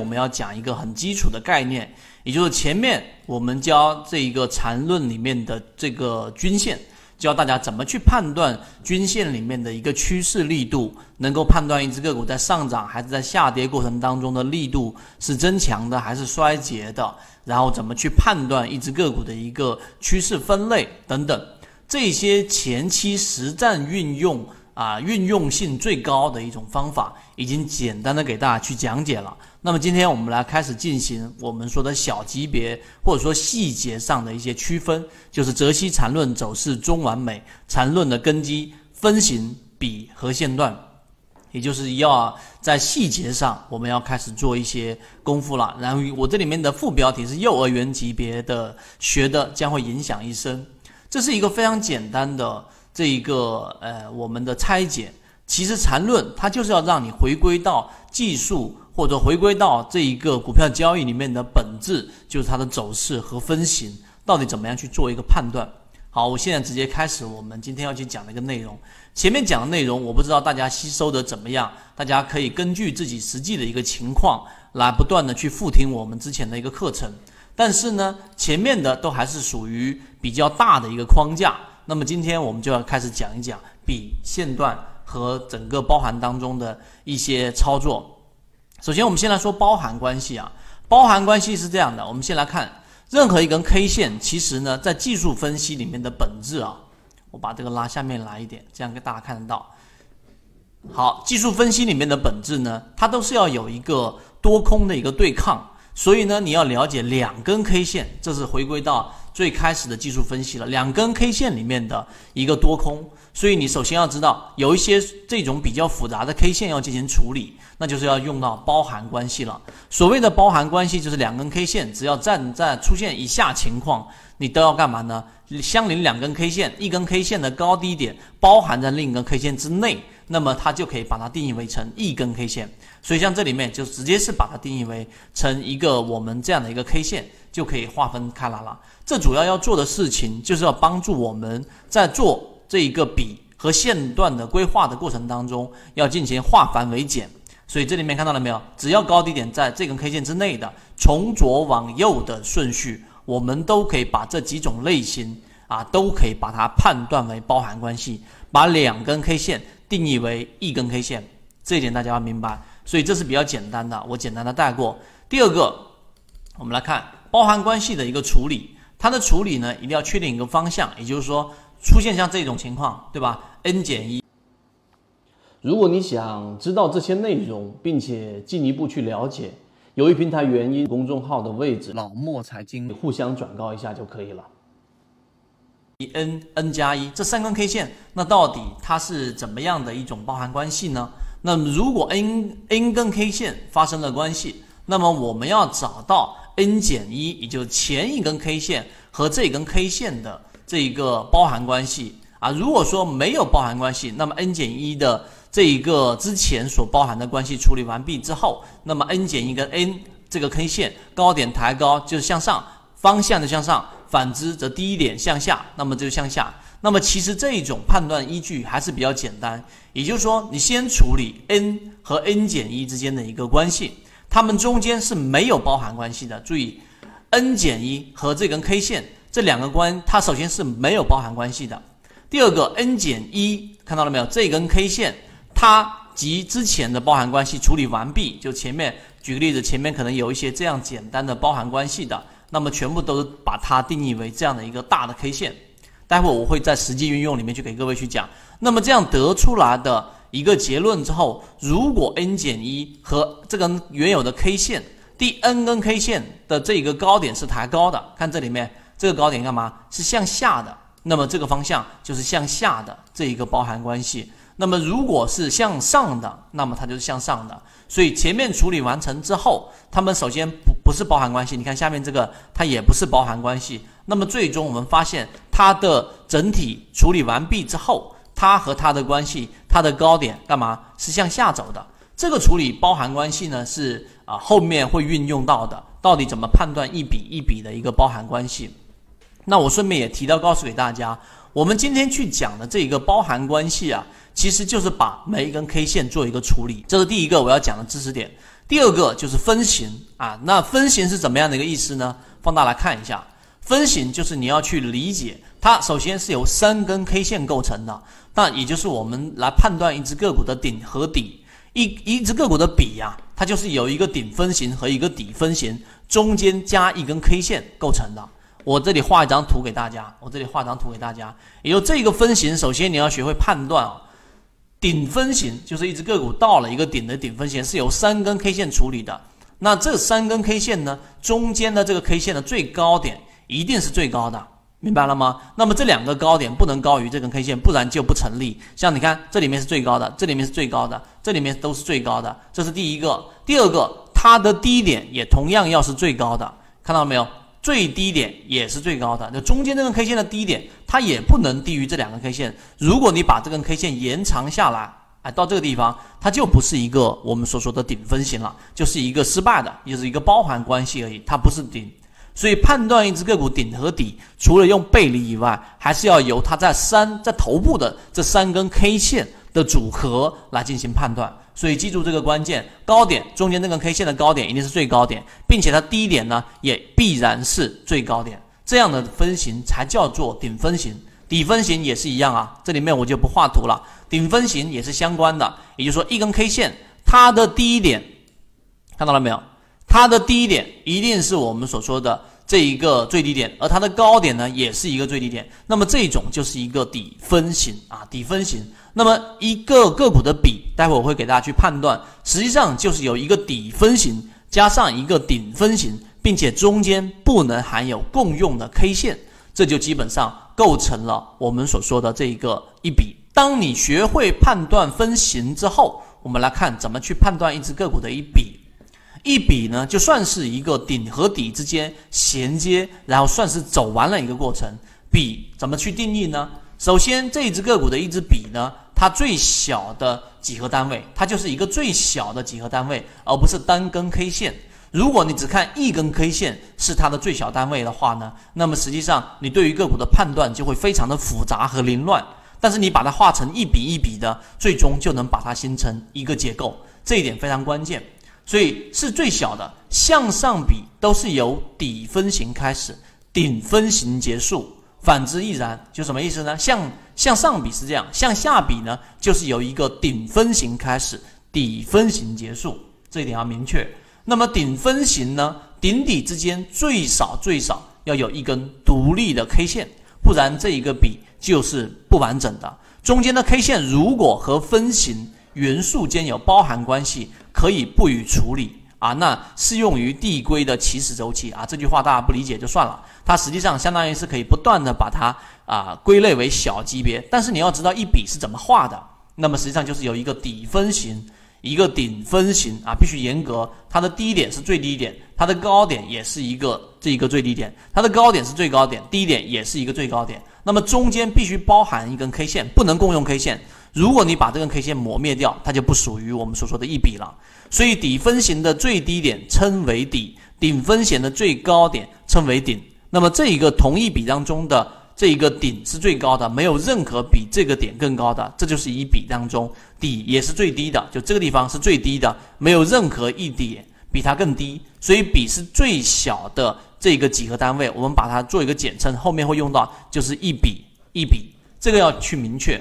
我们要讲一个很基础的概念，也就是前面我们教这一个缠论里面的这个均线，教大家怎么去判断均线里面的一个趋势力度，能够判断一只个股在上涨还是在下跌过程当中的力度是增强的还是衰竭的，然后怎么去判断一只个股的一个趋势分类等等，这些前期实战运用。啊，运用性最高的一种方法，已经简单的给大家去讲解了。那么今天我们来开始进行我们说的小级别或者说细节上的一些区分，就是泽西缠论走势中完美缠论的根基分型比和线段，也就是要在细节上我们要开始做一些功夫了。然后我这里面的副标题是幼儿园级别的学的将会影响一生，这是一个非常简单的。这一个呃，我们的拆解，其实缠论它就是要让你回归到技术，或者回归到这一个股票交易里面的本质，就是它的走势和分型到底怎么样去做一个判断。好，我现在直接开始我们今天要去讲的一个内容。前面讲的内容，我不知道大家吸收的怎么样，大家可以根据自己实际的一个情况来不断的去复听我们之前的一个课程。但是呢，前面的都还是属于比较大的一个框架。那么今天我们就要开始讲一讲比线段和整个包含当中的一些操作。首先，我们先来说包含关系啊。包含关系是这样的，我们先来看任何一根 K 线，其实呢，在技术分析里面的本质啊，我把这个拉下面来一点，这样给大家看得到。好，技术分析里面的本质呢，它都是要有一个多空的一个对抗，所以呢，你要了解两根 K 线，这是回归到。最开始的技术分析了两根 K 线里面的一个多空，所以你首先要知道有一些这种比较复杂的 K 线要进行处理，那就是要用到包含关系了。所谓的包含关系，就是两根 K 线只要站在出现以下情况，你都要干嘛呢？相邻两根 K 线，一根 K 线的高低点包含在另一根 K 线之内，那么它就可以把它定义为成一根 K 线。所以像这里面就直接是把它定义为成一个我们这样的一个 K 线，就可以划分开来了。这主要要做的事情，就是要帮助我们在做这一个笔和线段的规划的过程当中，要进行化繁为简。所以这里面看到了没有？只要高低点在这根 K 线之内的，从左往右的顺序，我们都可以把这几种类型啊，都可以把它判断为包含关系，把两根 K 线定义为一根 K 线。这一点大家要明白。所以这是比较简单的，我简单的带过。第二个，我们来看包含关系的一个处理。它的处理呢，一定要确定一个方向，也就是说，出现像这种情况，对吧？n 减一。如果你想知道这些内容，并且进一步去了解，由于平台原因，公众号的位置老莫财经互相转告一下就可以了。N n 加一这三根 K 线，那到底它是怎么样的一种包含关系呢？那么如果 n n 跟 K 线发生了关系，那么我们要找到。n 减一，也就是前一根 K 线和这根 K 线的这一个包含关系啊。如果说没有包含关系，那么 n 减一的这一个之前所包含的关系处理完毕之后，那么 n 减一跟 n 这个 K 线高点抬高就是向上，方向的向上；反之则低点向下，那么就向下。那么其实这一种判断依据还是比较简单，也就是说，你先处理 n 和 n 减一之间的一个关系。它们中间是没有包含关系的。注意，n 减一和这根 K 线这两个关，它首先是没有包含关系的。第二个，n 减一看到了没有？这根 K 线它及之前的包含关系处理完毕。就前面举个例子，前面可能有一些这样简单的包含关系的，那么全部都把它定义为这样的一个大的 K 线。待会我会在实际运用里面去给各位去讲。那么这样得出来的。一个结论之后，如果 n 减一和这根原有的 K 线第 n 根 K 线的这个高点是抬高的，看这里面这个高点干嘛？是向下的，那么这个方向就是向下的这一个包含关系。那么如果是向上的，那么它就是向上的。所以前面处理完成之后，它们首先不不是包含关系。你看下面这个，它也不是包含关系。那么最终我们发现它的整体处理完毕之后。它和它的关系，它的高点干嘛是向下走的？这个处理包含关系呢，是啊后面会运用到的。到底怎么判断一笔一笔的一个包含关系？那我顺便也提到告诉给大家，我们今天去讲的这一个包含关系啊，其实就是把每一根 K 线做一个处理。这是第一个我要讲的知识点。第二个就是分型啊，那分型是怎么样的一个意思呢？放大来看一下，分型就是你要去理解它，首先是由三根 K 线构成的，那也就是我们来判断一只个股的顶和底，一一只个股的底呀，它就是有一个顶分型和一个底分型，中间加一根 K 线构成的。我这里画一张图给大家，我这里画张图给大家，也就这个分型，首先你要学会判断啊。顶分型就是一只个股到了一个顶的顶分型，是由三根 K 线处理的。那这三根 K 线呢，中间的这个 K 线的最高点一定是最高的，明白了吗？那么这两个高点不能高于这根 K 线，不然就不成立。像你看，这里面是最高的，这里面是最高的，这里面都是最高的，这是第一个。第二个，它的低点也同样要是最高的，看到了没有？最低点也是最高的，那中间这根 K 线的低点，它也不能低于这两根 K 线。如果你把这根 K 线延长下来，哎，到这个地方，它就不是一个我们所说的顶分型了，就是一个失败的，就是一个包含关系而已，它不是顶。所以判断一只个股顶和底，除了用背离以外，还是要由它在三在头部的这三根 K 线的组合来进行判断。所以记住这个关键，高点中间那根 K 线的高点一定是最高点，并且它低点呢也必然是最高点，这样的分型才叫做顶分型。底分型也是一样啊，这里面我就不画图了。顶分型也是相关的，也就是说一根 K 线它的低点看到了没有？它的低点一定是我们所说的这一个最低点，而它的高点呢也是一个最低点。那么这种就是一个底分型啊，底分型。那么一个个股的比，待会我会给大家去判断，实际上就是有一个底分型加上一个顶分型，并且中间不能含有共用的 K 线，这就基本上构成了我们所说的这一个一笔。当你学会判断分型之后，我们来看怎么去判断一只个股的一笔。一笔呢，就算是一个顶和底之间衔接，然后算是走完了一个过程。笔怎么去定义呢？首先，这一只个股的一支笔呢，它最小的几何单位，它就是一个最小的几何单位，而不是单根 K 线。如果你只看一根 K 线是它的最小单位的话呢，那么实际上你对于个股的判断就会非常的复杂和凌乱。但是你把它画成一笔一笔的，最终就能把它形成一个结构，这一点非常关键。所以是最小的向上比都是由底分型开始，顶分型结束。反之亦然，就什么意思呢？向向上比是这样，向下比呢，就是由一个顶分型开始，底分型结束，这一点要明确。那么顶分型呢，顶底之间最少最少要有一根独立的 K 线，不然这一个比就是不完整的。中间的 K 线如果和分型元素间有包含关系，可以不予处理。啊，那适用于递归的起始周期啊，这句话大家不理解就算了。它实际上相当于是可以不断的把它啊归类为小级别，但是你要知道一笔是怎么画的。那么实际上就是有一个底分型，一个顶分型啊，必须严格。它的低点是最低点，它的高点也是一个这一个最低点，它的高点是最高点，低点也是一个最高点。那么中间必须包含一根 K 线，不能共用 K 线。如果你把这根 K 线磨灭掉，它就不属于我们所说的一笔了。所以底分型的最低点称为底，顶分型的最高点称为顶。那么这一个同一笔当中的这一个顶是最高的，没有任何比这个点更高的，这就是一笔当中底也是最低的，就这个地方是最低的，没有任何一点比它更低。所以笔是最小的这个几何单位，我们把它做一个简称，后面会用到，就是一笔一笔，这个要去明确。